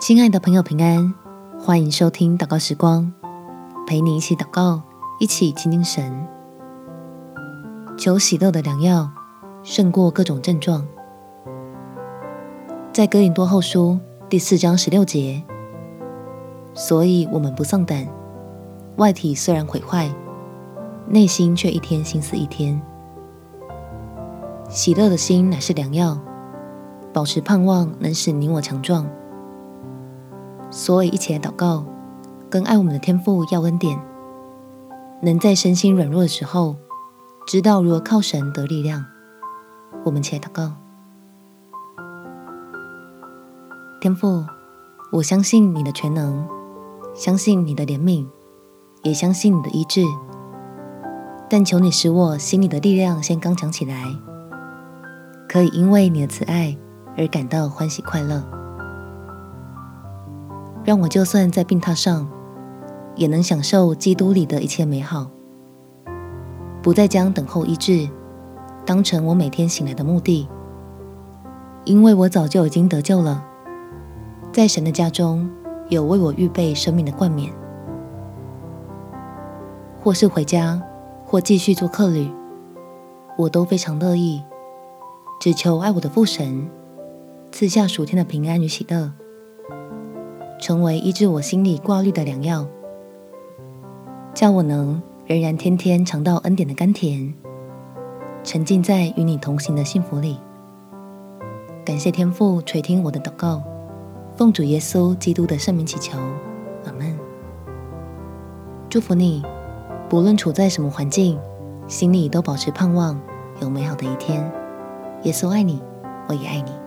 亲爱的朋友，平安！欢迎收听祷告时光，陪你一起祷告，一起亲近神。求喜乐的良药胜过各种症状。在哥林多后书第四章十六节，所以我们不丧胆，外体虽然毁坏，内心却一天新似一天。喜乐的心乃是良药，保持盼望能使你我强壮。所以，一起来祷告，跟爱我们的天父要恩典，能在身心软弱的时候，知道如何靠神得力量。我们起来祷告，天父，我相信你的全能，相信你的怜悯，也相信你的医治。但求你使我心里的力量先刚强起来，可以因为你的慈爱而感到欢喜快乐。让我就算在病榻上，也能享受基督里的一切美好，不再将等候医治当成我每天醒来的目的，因为我早就已经得救了，在神的家中有为我预备生命的冠冕，或是回家，或继续做客旅，我都非常乐意，只求爱我的父神赐下属天的平安与喜乐。成为医治我心里挂虑的良药，叫我能仍然天天尝到恩典的甘甜，沉浸在与你同行的幸福里。感谢天父垂听我的祷告，奉主耶稣基督的圣名祈求，阿门。祝福你，不论处在什么环境，心里都保持盼望，有美好的一天。耶稣爱你，我也爱你。